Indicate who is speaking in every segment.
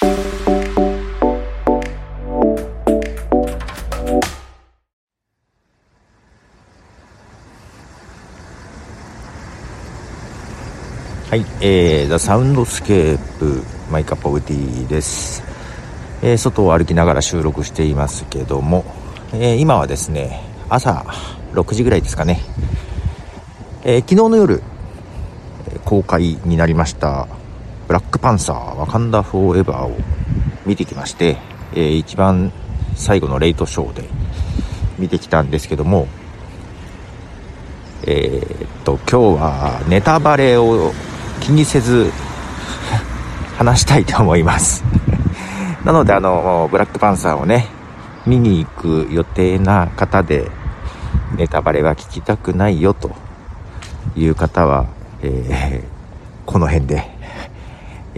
Speaker 1: はい、えー、 The Soundscape My Cup of Tea です、えー、外を歩きながら収録していますけども、えー、今はですね朝6時ぐらいですかね、えー、昨日の夜公開になりました。クパンサーワカンダ・フォーエバーを見てきまして、えー、一番最後のレイトショーで見てきたんですけどもえー、っと今日はネタバレを気にせず 話したいと思います。なのであのブラックパンサーをね見に行く予定な方でネタバレは聞きたくないよという方は、えー、この辺で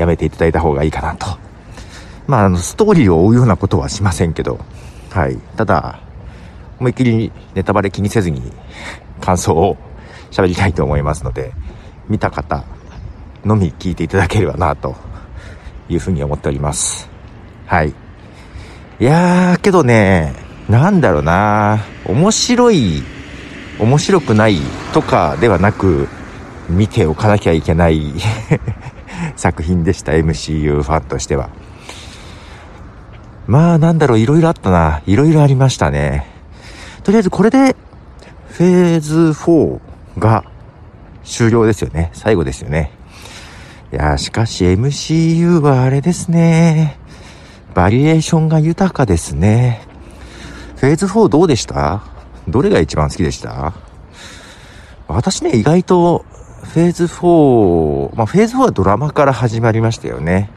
Speaker 1: やめていただいた方がいいかなと。まああのストーリーを追うようなことはしませんけど。はい。ただ思いっきりネタバレ気にせずに感想を喋りたいと思いますので見た方のみ聞いていただければな、というふうに思っております。はい。いやー、けどね、なんだろうな。面白い、面白くないとかではなく、見ておかなきゃいけない。作品でした、MCU ファンとしては。まあ、なんだろう、いろいろあったな。いろいろありましたね。とりあえずこれで、フェーズ4が終了ですよね。最後ですよね。いやしかし MCU はあれですね。バリエーションが豊かですね。フェーズ4どうでした？どれが一番好きでした？私ね、意外とフェーズ4、まあフェーズ4はドラマから始まりましたよね。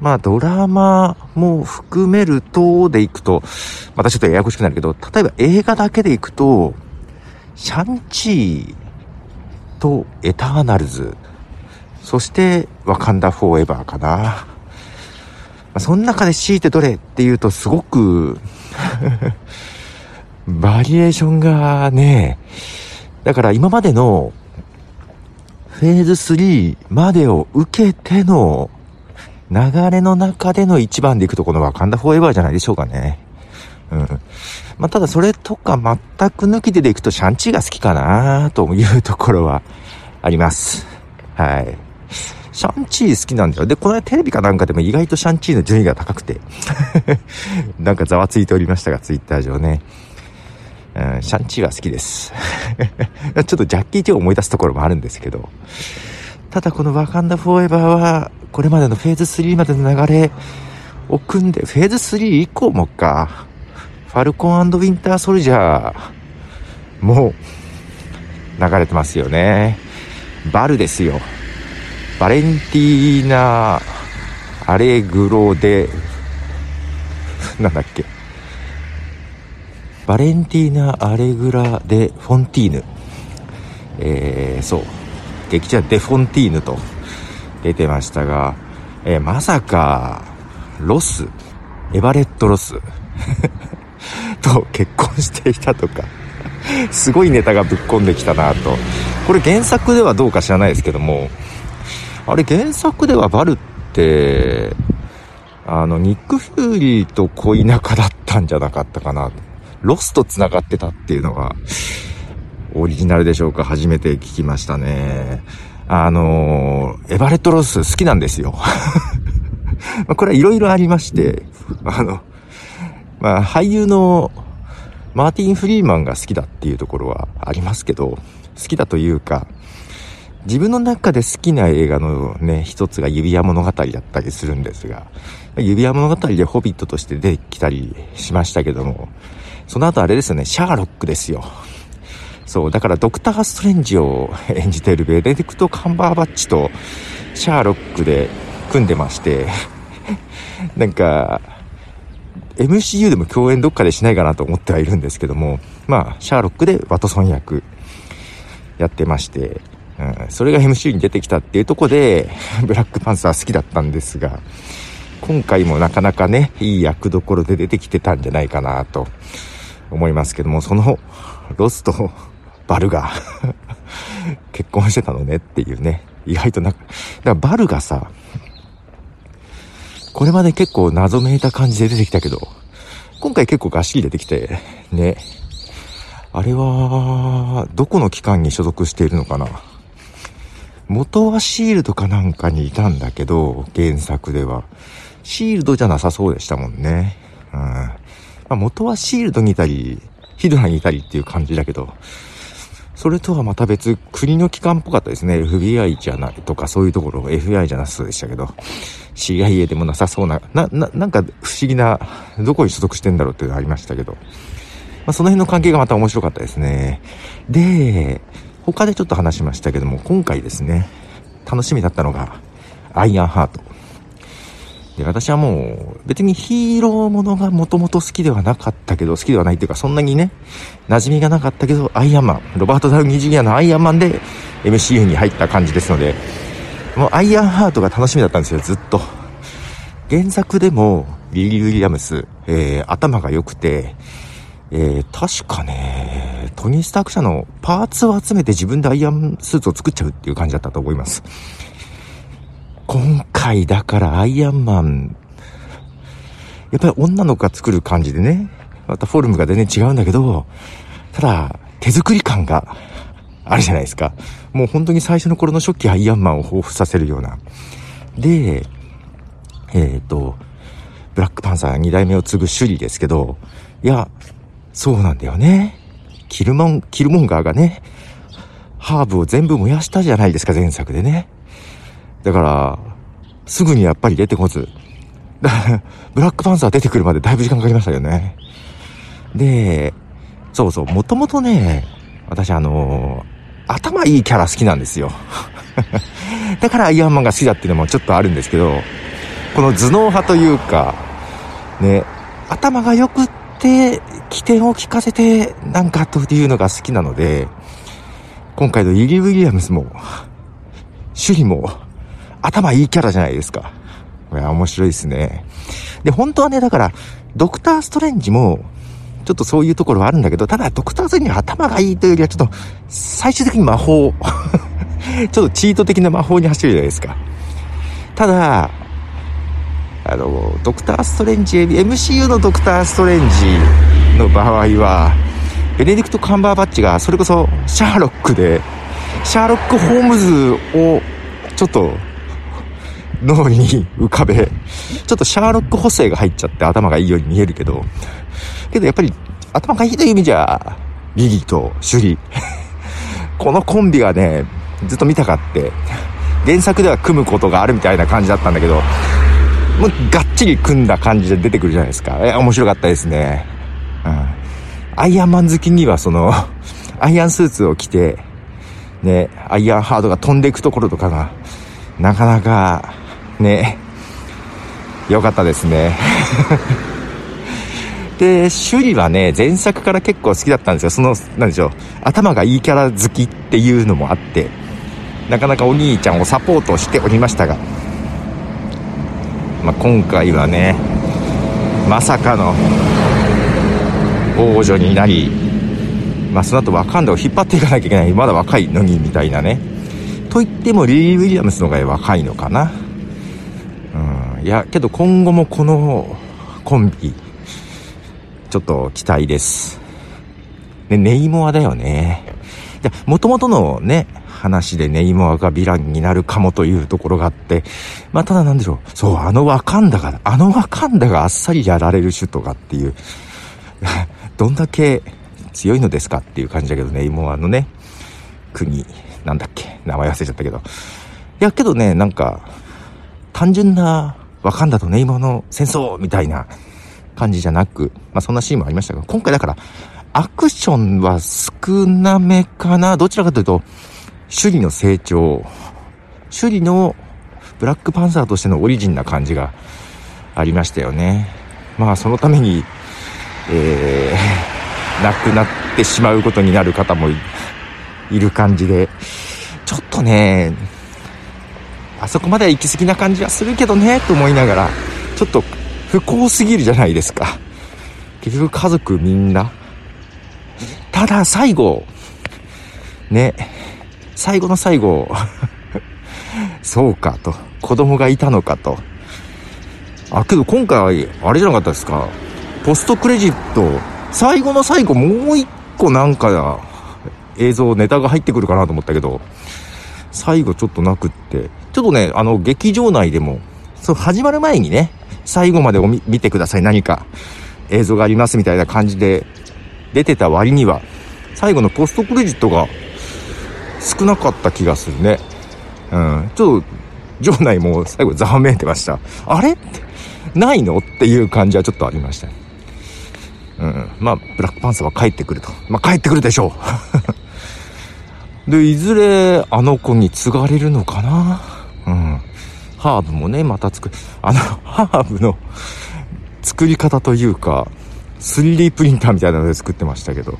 Speaker 1: まあドラマも含めるとでいくと、またちょっとややこしくなるけど、例えば映画だけでいくと、シャンチーとエターナルズそして、ワカンダフォーエバーかな。まあ、その中で強いてどれっていうとすごく バリエーションがね、だから今までのフェーズ3までを受けての流れの中での一番でいくとこのワカンダフォーエバーじゃないでしょうかね。うん。まあ、ただそれとか全く抜きででいくとシャンチーが好きかなというところはあります。はい。シャンチー好きなんだよ。で、この間テレビかなんかでも意外とシャンチーの順位が高くて なんかざわついておりましたが、ツイッター上ね。うん、シャンチーは好きです ちょっとジャッキー・チェを思い出すところもあるんですけど。ただこのワカンダ・フォーエバーは、これまでのフェーズ3までの流れを組んで、フェーズ3以降もか、ファルコンウィンター・ソルジャーも流れてますよね。ヴァルですよ。バレンティーナ・アレグロで、なんだっけ？バレンティーナ・アレグラ・デ・フォンティーヌ。えー、そう。劇中デ・フォンティーヌと出てましたが、えー、まさか、ロス、エバレット・ロス と結婚していたとか、すごいネタがぶっ込んできたなと。これ原作ではどうか知らないですけども、あれ原作ではヴァルって、あの、ニック・フューリーと恋仲だったんじゃなかったかな。ロスと繋がってたっていうのが、オリジナルでしょうか？初めて聞きましたね。あの、エバレット・ロス好きなんですよ。これはいろいろありまして、あの、まあ、俳優のマーティン・フリーマンが好きだっていうところはありますけど、好きだというか、自分の中で好きな映画のね、一つが指輪物語だったりするんですが、指輪物語でホビットとして出てきたりしましたけども、その後あれですよね、シャーロックですよ。そう、だからドクター・ストレンジを演じているベネディクト・カンバーバッチとシャーロックで組んでまして、なんか、MCU でも共演どっかでしないかなと思ってはいるんですけども、まあ、シャーロックでワトソン役やってまして、うん、それが MCU に出てきたっていうとこで、ブラックパンサー好きだったんですが、今回もなかなかね、いい役どころで出てきてたんじゃないかなと思いますけども、そのロスとバルが 結婚してたのねっていうね、意外となんか、だからバルがさ、これまで結構謎めいた感じで出てきたけど、今回結構がっしり出てきて、ね。あれは、どこの機関に所属しているのかな元はシールドかなんかにいたんだけど、原作では。シールドじゃなさそうでしたもんね。うん。まあ、元はシールドにいたり、ヒドラにいたりっていう感じだけど、それとはまた別、国の機関っぽかったですね。FBI じゃないとかそういうところ、FBI じゃなさそうでしたけど、CIA でもなさそうな、な、な、なんか不思議な、どこに所属してんだろうっていうのありましたけど、まあその辺の関係がまた面白かったですね。で、他でちょっと話しましたけども、今回ですね、楽しみだったのが、アイアンハート。で、私はもう、別にヒーローものがもともと好きではなかったけど、好きではないっていうか、そんなにね、馴染みがなかったけど、アイアンマン、ロバート・ダウニー・ジュニアのアイアンマンで MCU に入った感じですので、もうアイアンハートが楽しみだったんですよ、ずっと。原作でも、リリー・ウィリアムス、えー、頭が良くて、えー、確かね、トニー・スターク社のパーツを集めて自分でアイアンスーツを作っちゃうっていう感じだったと思います。今回だからアイアンマン、やっぱり女の子が作る感じでね、またフォルムが全然違うんだけど、ただ、手作り感があるじゃないですか。もう本当に最初の頃の初期アイアンマンを彷彿させるような。で、えっ、ー、と、ブラックパンサー2代目を継ぐ首里ですけど、いや、そうなんだよね。キルモン、キルモンガーがね、ハーブを全部燃やしたじゃないですか、前作でね。だから、すぐにやっぱり出てこず。ブラックパンサー出てくるまでだいぶ時間かかりましたよね。で、そうそう、もともとね、私あのー、頭いいキャラ好きなんですよ。だからアイアンマンが好きだっていうのもちょっとあるんですけど、この頭脳派というか、ね、頭が良くって、起点を聞かせて、なんかというのが好きなので、今回のイリー・ウィリアムスも、首里も、頭いいキャラじゃないですか。いや、面白いですね。で、本当はね、だから、ドクター・ストレンジも、ちょっとそういうところはあるんだけど、ただ、ドクター・ストレンジは頭がいいというよりは、ちょっと、最終的に魔法。ちょっとチート的な魔法に走るじゃないですか。ただ、あの、ドクター・ストレンジ、MCU のドクター・ストレンジの場合は、ベネディクト・カンバーバッチが、それこそ、シャーロックで、シャーロック・ホームズを、ちょっと、脳に浮かべ、ちょっとシャーロック補正が入っちゃって頭がいいように見えるけど、けどやっぱり頭がいいという意味じゃ、リリーとシュリ。このコンビがね、ずっと見たかって、原作では組むことがあるみたいな感じだったんだけど、もうがっちり組んだ感じで出てくるじゃないですか。え、面白かったですね。うん。アイアンマン好きにはその、アイアンスーツを着て、ね、アイアンハードが飛んでいくところとかが、なかなか、ね、よかったですね。で、趣里はね、前作から結構好きだったんですよ。その、なんでしょう、頭がいいキャラ好きっていうのもあって、なかなかお兄ちゃんをサポートしておりましたが、まあ、今回はねまさかの王女になり、まあ、その後ワカンダを引っ張っていかなきゃいけないまだ若いのにみたいなねと言ってもリリー・ウィリアムスの方が若いのかないやけど今後もこのコンビちょっと期待ですでネイモアだよねもともとのね話でネイモアがヴィランになるかもというところがあって、まあ、ただなんでしょう。そう、あのワカンダが、あのワカンダがあっさりやられる首都がっていう、どんだけ強いのですかっていう感じだけど、ネイモアのね、国、なんだっけ、名前忘れちゃったけど。いや、けどね、なんか、単純なワカンダとネイモアの戦争みたいな感じじゃなく、まあそんなシーンもありましたが、今回だから、アクションは少なめかな。どちらかというと、首里の成長、首里のブラックパンサーとしてのオリジンな感じがありましたよね。まあそのために、えー、亡くなってしまうことになる方もいる感じで、ちょっとね、あそこまでは行き過ぎな感じはするけどね、と思いながら、ちょっと不幸すぎるじゃないですか。結局家族みんな。ただ最後、ね、最後の最後 そうかと、子供がいたのかと。あ、けど今回、あれじゃなかったですか。ポストクレジット、最後の最後もう一個なんか、映像、ネタが入ってくるかなと思ったけど、最後ちょっとなくって、ちょっとね、あの、劇場内でも、そう、始まる前にね、最後までお見見てください、何か映像がありますみたいな感じで出てた割には、最後のポストクレジットが少なかった気がするね。うん。ちょっと、場内も最後ざわめいてました。あれ、ないの？っていう感じはちょっとありました。うん。まあ、ブラックパンサーは帰ってくると。まあ、帰ってくるでしょう。で、いずれ、あの子に継がれるのかな？うん。ハーブもね、また作る。あの、ハーブの作り方というか、3D プリンターみたいなので作ってましたけど、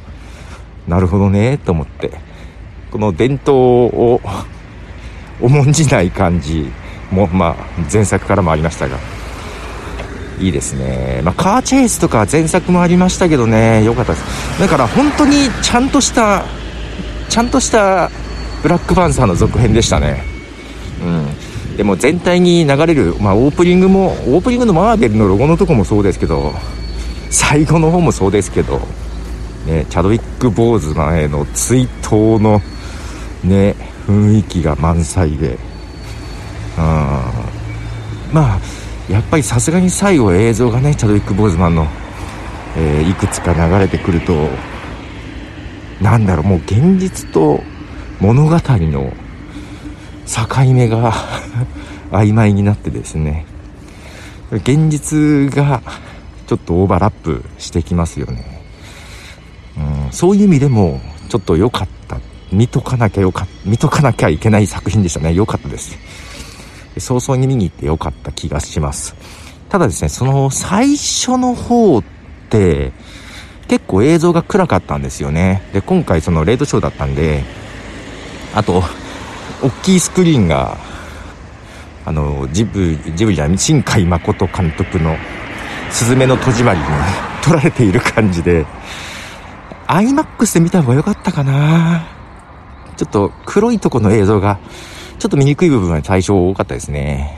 Speaker 1: なるほどね、と思って。この伝統を重んじない感じも、まあ、前作からもありましたが、いいですね。まあ、カーチェイスとか前作もありましたけどね、良かったです。だから本当にちゃんとした、ちゃんとしたブラックパンサーの続編でしたね。でも全体に流れる、まあ、オープニングも、オープニングのマーベルのロゴのとこもそうですけど、最後の方もそうですけど、ね、チャドウィック・ボーズマンへの追悼のね、雰囲気が満載で、うん、まあ、やっぱりさすがに最後映像がね、チャドウィック・ボーズマンの、えー、いくつか流れてくると、なんだろう、もう現実と物語の境目が 曖昧になってですね、現実がちょっとオーバーラップしてきますよね。うん、そういう意味でも、ちょっと良かった。見とかなきゃよか見とかなきゃいけない作品でしたね。良かったです。早々に見に行って良かった気がします。ただですね、その最初の方って、結構映像が暗かったんですよね。で、今回そのレートショーだったんで、あと、大きいスクリーンが、あの、ジブ、ジブリじゃない、新海誠監督の、すずめの戸締まりに 撮られている感じで、IMAX で見た方が良かったかなちょっと黒いとこの映像が、ちょっと見にくい部分が最初多かったですね。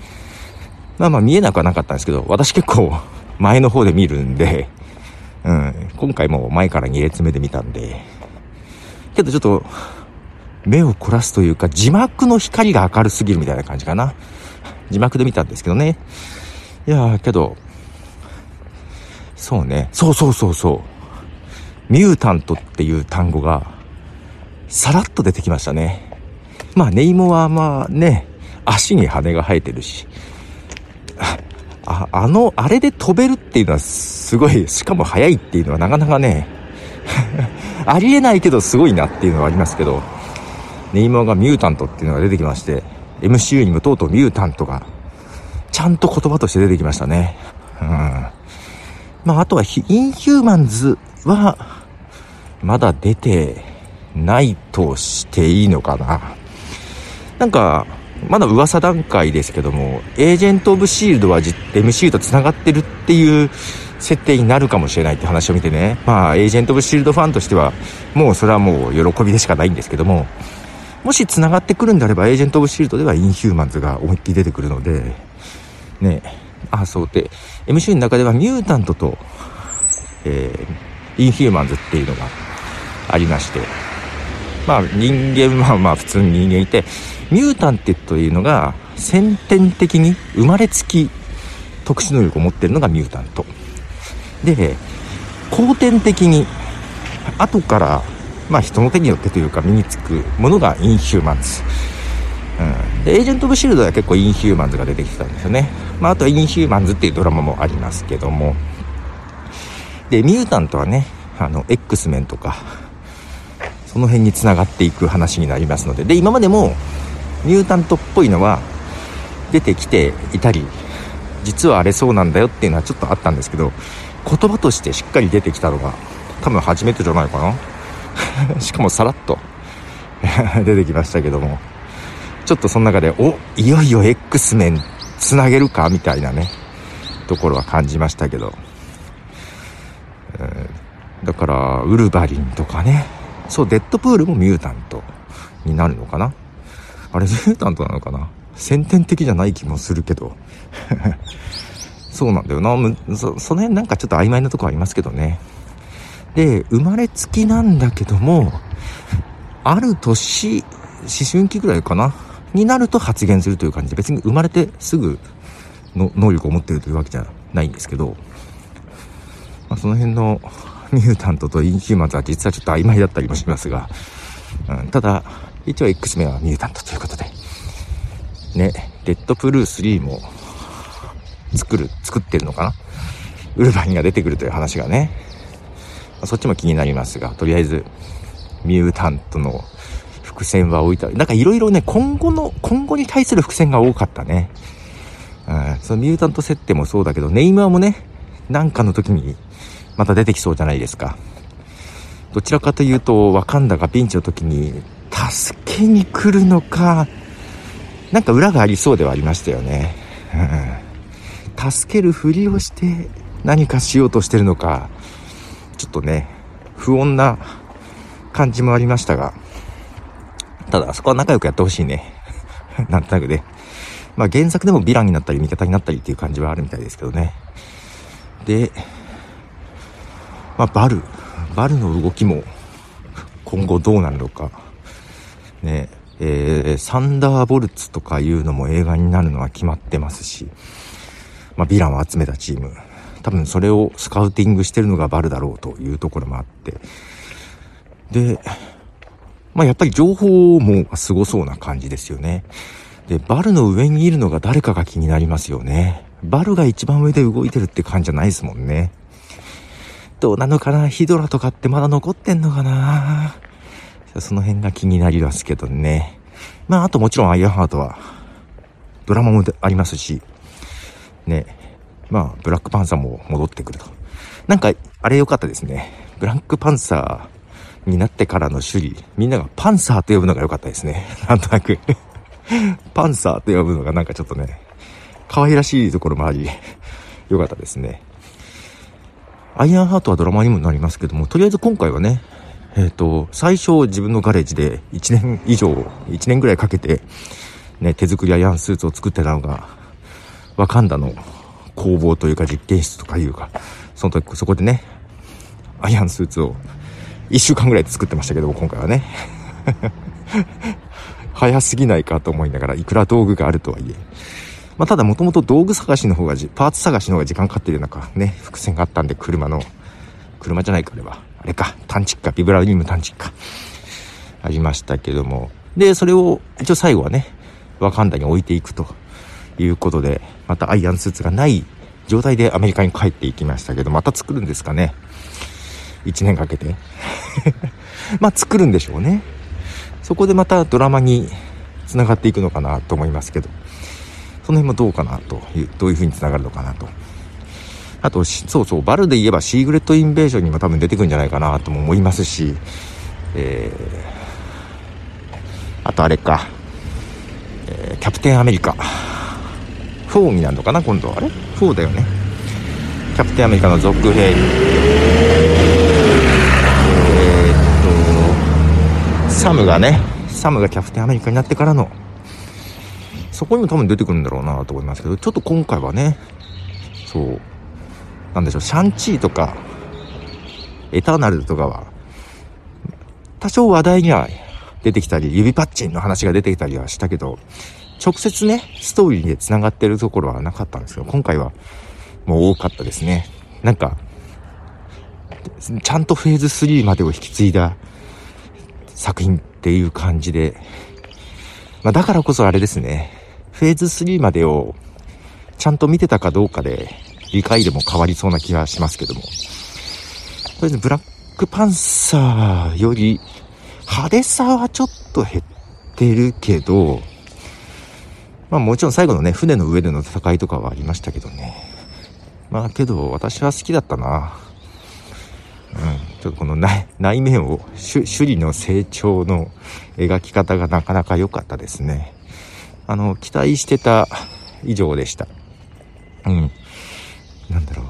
Speaker 1: まあまあ見えなくはなかったんですけど、私結構前の方で見るんで、うん、今回も前から2列目で見たんで、けどちょっと、目を凝らすというか、字幕の光が明るすぎるみたいな感じかな。字幕で見たんですけどね。いやー、けど、そうね。そうそうそうそう。ミュータントっていう単語が、さらっと出てきましたね。まあ、ネイモはまあね、足に羽が生えてるし、あ、あの、あれで飛べるっていうのはすごい、しかも速いっていうのはなかなかね、ありえないけどすごいなっていうのはありますけど、ネイモがミュータントっていうのが出てきまして、MCU にもとうとうミュータントが、ちゃんと言葉として出てきましたね。うん。まあ、あとは、インヒューマンズは、まだ出てないとしていいのかな。なんか、まだ噂段階ですけども、エージェント・オブ・シールドは MCU と繋がってるっていう設定になるかもしれないって話を見てね、まあ、エージェント・オブ・シールドファンとしては、もうそれはもう喜びでしかないんですけども、もし繋がってくるんであれば、エージェント・オブ・シールドではインヒューマンズが思いっきり出てくるので、ね、あ、そうで、MC の中ではミュータントと、えー、インヒューマンズっていうのがありまして、まあ人間はまあ普通に人間いて、ミュータントというのが先天的に生まれつき特殊能力を持ってるのがミュータント。で、後天的に後からまあ人の手によってというか身につくものがインヒューマンズ。うん。で、エージェント・オブ・シールドは結構インヒューマンズが出てきたんですよね。まああとはインヒューマンズっていうドラマもありますけども。で、ミュータントはね、あの、X メンとか、その辺に繋がっていく話になりますので。で、今までも、ミュータントっぽいのは出てきていたり実はあれそうなんだよっていうのはちょっとあったんですけど言葉としてしっかり出てきたのが多分初めてじゃないかな しかもさらっと。出てきましたけども。ちょっとその中でおいよいよ X メンつなげるか？みたいなね。ところは感じましたけど、え、だからウルヴァリンとかね。そうデッドプールもミュータントになるのかな？あれミュータントなのかな？先天的じゃない気もするけど、そうなんだよな。そその辺なんかちょっと曖昧なとこありますけどね。で、生まれつきなんだけども、ある年、思春期ぐらいかなになると発言するという感じで、別に生まれてすぐの能力を持ってるというわけじゃないんですけど、まあ、その辺のミュータントとインヒューマンズは実はちょっと曖昧だったりもしますが、うん、ただ、一応 X 名はミュータントということで、ね、デッドプルー3も作る、作ってるのかなウルヴァインが出てくるという話がね、そっちも気になりますが、とりあえず、ミュータントの伏線は置いた。なんかいろいろね、今後の、今後に対する伏線が多かったね。うん、そのミュータント設定もそうだけど、ネイマーもね、なんかの時にまた出てきそうじゃないですか。どちらかというと、ワカンダがピンチの時に、助けに来るのか、なんか裏がありそうではありましたよね。うん、助けるふりをして何かしようとしてるのか、ちょっとね、不穏な感じもありましたが、ただ、そこは仲良くやってほしいね。なんとなくね。まあ原作でもヴィランになったり味方になったりっていう感じはあるみたいですけどね。で、まあバル。バルの動きも今後どうなるのか。ね、えー、サンダーボルツとかいうのも映画になるのは決まってますし、まあヴィランを集めたチーム。多分それをスカウティングしてるのがバルだろうというところもあって。で、まあやっぱり情報もすごそうな感じですよね。で、バルの上にいるのが誰かが気になりますよね。バルが一番上で動いてるって感じじゃないですもんね。どうなのかな？ヒドラとかってまだ残ってんのかな？その辺が気になりますけどね。まあ、あともちろんアイアンハートは、ドラマもありますし、ね。まあ、ブラックパンサーも戻ってくると。なんか、あれ良かったですね。ブラックパンサーになってからの首里、みんながパンサーと呼ぶのが良かったですね。なんとなくパンサーと呼ぶのがなんかちょっとね、可愛らしいところもあり、良かったですね。アイアンハートはドラマにもなりますけども、とりあえず今回はね、えっ、ー、と、最初自分のガレージで1年以上、1年ぐらいかけて、ね、手作りアイアンスーツを作ってたのが、ワカンダの工房というか実験室とかいうか、その時、そこでね、アイアンスーツを1週間ぐらいで作ってましたけども、今回はね。早すぎないかと思いながら、いくら道具があるとはいえ。まあ、ただもともと道具探しの方がパーツ探しの方が時間かかってるなんかね、伏線があったんで、車の、車じゃないか、あれは。あれか、探知機か、ビブラリウム探知機か。ありましたけども。で、それを、一応最後はね、ワカンダに置いていくということで、またアイアンスーツがない状態でアメリカに帰っていきましたけど、また作るんですかね。1年かけて。まあ作るんでしょうね。そこでまたドラマに繋がっていくのかなと思いますけど、その辺もどうかなという、どういう風に繋がるのかなと。あと、そうそう、バルで言えばシークレットインベージョンにも多分出てくるんじゃないかなとも思いますし、えー、あとあれか、えー、キャプテンアメリカ。フォーになるのかな今度あれフォーだよね。キャプテンアメリカの続編えっと。サムがね、サムがキャプテンアメリカになってからの、そこにも多分出てくるんだろうなと思いますけど、ちょっと今回はね、そう、なんでしょう、シャンチーとか、エターナルとかは、多少話題には出てきたり、指パッチンの話が出てきたりはしたけど、直接ね、ストーリーで繋がってるところはなかったんですけど、今回はもう多かったですね。なんか、ちゃんとフェーズ3までを引き継いだ作品っていう感じで、まあ、だからこそあれですね、フェーズ3までをちゃんと見てたかどうかで理解でも変わりそうな気がしますけども。とりあえずブラックパンサーより派手さはちょっと減ってるけど、まあもちろん最後のね、船の上での戦いとかはありましたけどね。まあけど私は好きだったな。うん、ちょっとこの内面を、首里の成長の描き方がなかなか良かったですね。あの、期待してた以上でした。うん。なんだろう。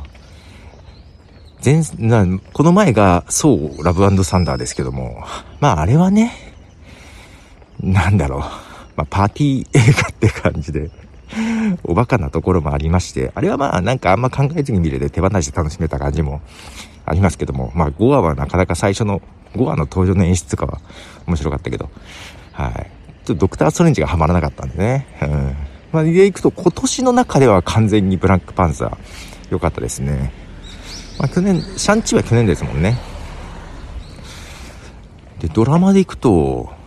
Speaker 1: 前、な、この前が、そう、ラブサンダーですけども、まああれはね、なんだろう。まあパーティー映画って感じで、おバカなところもありまして、あれはまあなんかあんま考えずに見れて手放して楽しめた感じもありますけども、まあ5話はなかなか最初の5話の登場の演出とかは面白かったけど、はい。ちょっとドクター・ストレンジがハマらなかったんでね。うん。まあ、でいくと今年の中では完全にブラックパンサー良かったですね。まあ去年、シャンチーは去年ですもんね。で、ドラマでいくと、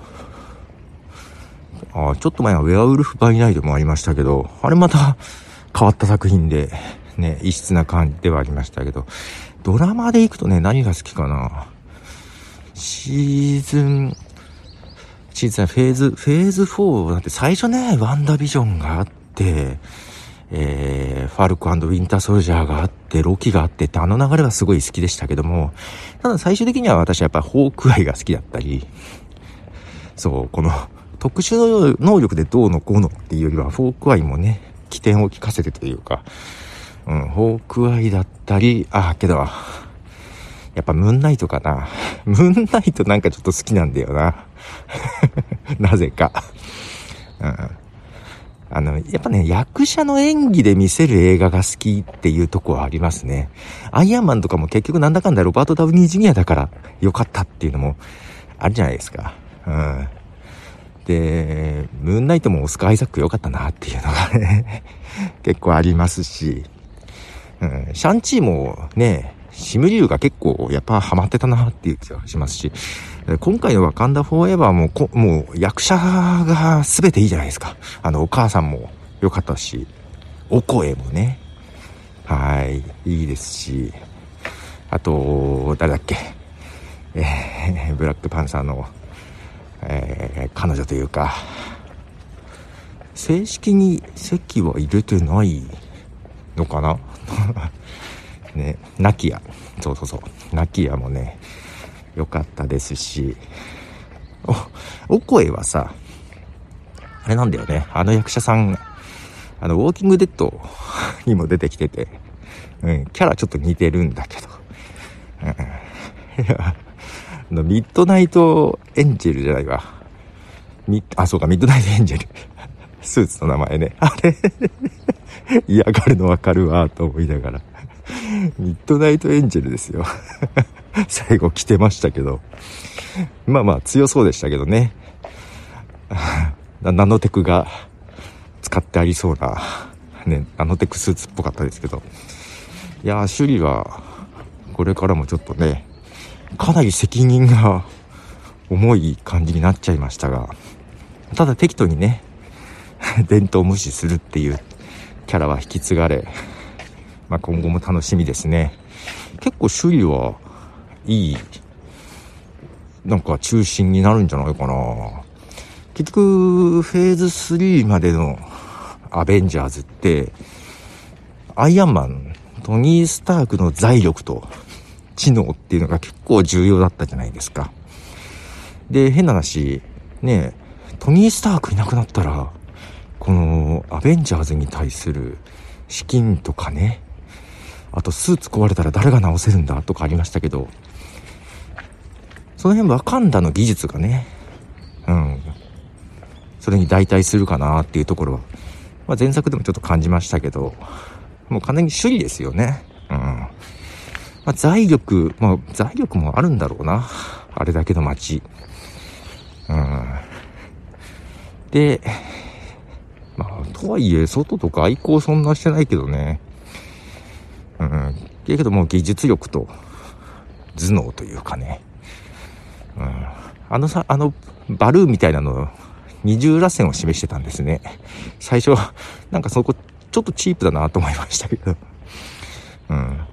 Speaker 1: あちょっと前はウェアウルフ・バイナイトもありましたけど、あれまた 変わった作品で、ね、異質な感じではありましたけど、ドラマで行くとね、何が好きかな？シーズン、シーズンフェーズ、フェーズ4だって最初ね、ワンダービジョンがあって、えー、ファルコウィンターソルジャーがあって、ロキがあってってあの流れはすごい好きでしたけども、ただ最終的には私はやっぱホークアイが好きだったり、そう、この特殊能力でどうのこうのっていうよりは、ホークアイもね、機転を利かせてというか、うん、ホークアイだったり、あ、けど、やっぱムーンナイトかな。ムーンナイトなんかちょっと好きなんだよな。なぜか。うん。あの、やっぱね、役者の演技で見せる映画が好きっていうとこはありますね。アイアンマンとかも結局なんだかんだロバート・ダウニー・ジュニアだから良かったっていうのもあるじゃないですか。うん。で、ムーンナイトもオスカー・アイザック良かったなっていうのがね 結構ありますし、うん、シャンチーもね、シムリュウが結構やっぱハマってたなっていう気がしますし、今回のワカンダ・フォーエバーもこ、もう役者が全ていいじゃないですか。あの、お母さんも良かったし、お声もね、はい、いいですし、あと、誰だっけ、えー、ブラックパンサーのえー、彼女というか、正式に席は入れてないのかな？ね、ナキヤ。そうそうそう。ナキヤもね、良かったですし、お、お声はさ、あれなんだよね。あの役者さん、あの、ウォーキングデッド にも出てきてて、うん、キャラちょっと似てるんだけど、うん、ミッドナイトエンジェルじゃないわ。ミあ、そうか、ミッドナイトエンジェル。スーツの名前ね。あれ？嫌がるのわかるわ、と思いながら。ミッドナイトエンジェルですよ。最後来てましたけど。まあまあ強そうでしたけどね。ナノテクが使ってありそうな、ね、ナノテクスーツっぽかったですけど。いやー、首里は、これからもちょっとね、かなり責任が 重い感じになっちゃいましたが、ただ適当にね、伝統無視するっていうキャラは引き継がれ、まあ、今後も楽しみですね。結構首里はいい、なんか中心になるんじゃないかな。結局、フェーズ3までのアベンジャーズって、アイアンマン、トニー・スタークの財力と知能っていうのが結構重要だったじゃないですか。で、変な話、ねトニー・スタークいなくなったら、このアベンジャーズに対する資金とかね、あとスーツ壊れたら誰が直せるんだとかありましたけど、その辺ワカンダの技術がね、うん、それに代替するかなっていうところは、まあ、前作でもちょっと感じましたけど、もう完全に首里ですよね。うん。まあ、財力、まあ、財力もあるんだろうな。あれだけの街。うん。で、まあ、とはいえ、外とか愛好そんなしてないけどね。うん。けどもう技術力と頭脳というかね。うん。あのさ、あの、バルーみたいなの、二重螺旋を示してたんですね。最初、なんかそこ、ちょっとチープだなと思いましたけど。うん。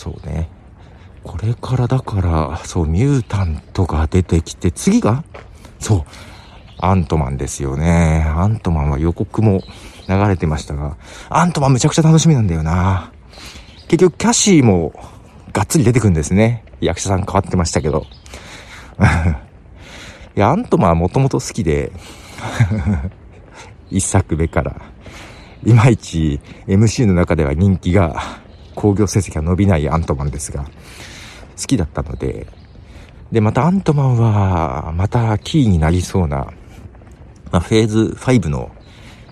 Speaker 1: そうね。これからだから、そう、ミュータントが出てきて、次が？そう、アントマンですよね。アントマンは予告も流れてましたが、アントマンめちゃくちゃ楽しみなんだよな。結局、キャシーもがっつり出てくるんですね。役者さん変わってましたけど。いや、アントマンはもともと好きで、一作目から、いまいち MC の中では人気が興行成績が伸びないアントマンですが、好きだったので、で、またアントマンは、またキーになりそうな、まあ、フェーズ5の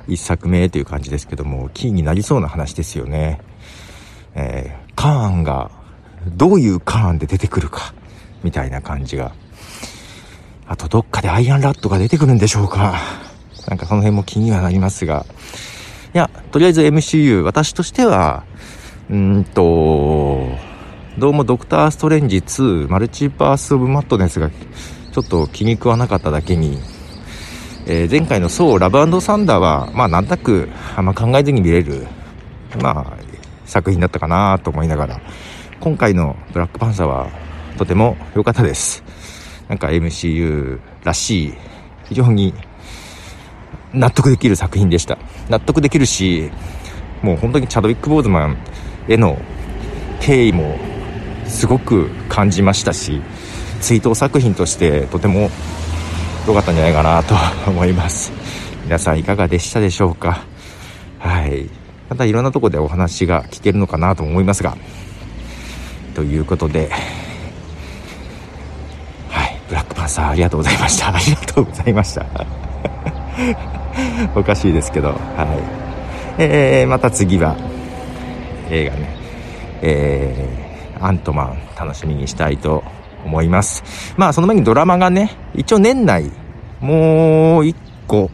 Speaker 1: 一作目という感じですけども、キーになりそうな話ですよね。えー、カーンが、どういうカーンで出てくるか、みたいな感じが。あと、どっかでアイアンラットが出てくるんでしょうか。なんかその辺も気にはなりますが。いや、とりあえず MCU、私としては、うんと、どうもドクターストレンジ2、マルチバースオブマットネスがちょっと気に食わなかっただけに、えー、前回のソー、ラブサンダーは、まあなんとなくあんま考えずに見れる、まあ、作品だったかなと思いながら、今回のブラックパンサーはとても良かったです。なんか MCU らしい、非常に納得できる作品でした。納得できるし、もう本当にチャドウィック・ボーズマンへの敬意もすごく感じましたし、追悼作品としてとても良かったんじゃないかなと思います。皆さんいかがでしたでしょうか？はい。またいろんなとこでお話が聞けるのかなと思いますが。ということで、はい。ブラックパンサーありがとうございました。ありがとうございました。おかしいですけど、はい。えー、また次は、映画ね、えー、アントマン楽しみにしたいと思います。まあ、その前にドラマがね、一応年内、もう一個、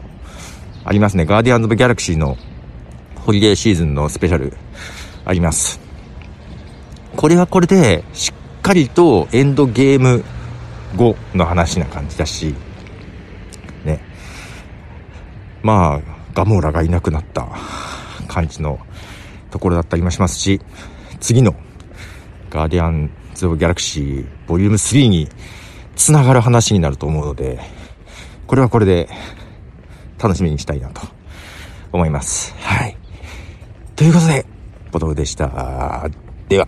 Speaker 1: ありますね。ガーディアンズ・オブ・ギャラクシーのホリデーシーズンのスペシャル、あります。これはこれで、しっかりとエンドゲーム後の話な感じだし、ね。まあ、ガモーラがいなくなった感じのところだったりもしますし、次のガーディアンズ・オブ・ギャラクシーボリューム3に繋がる話になると思うので、これはこれで楽しみにしたいなと思います。はい。ということで、ボトルでした。では。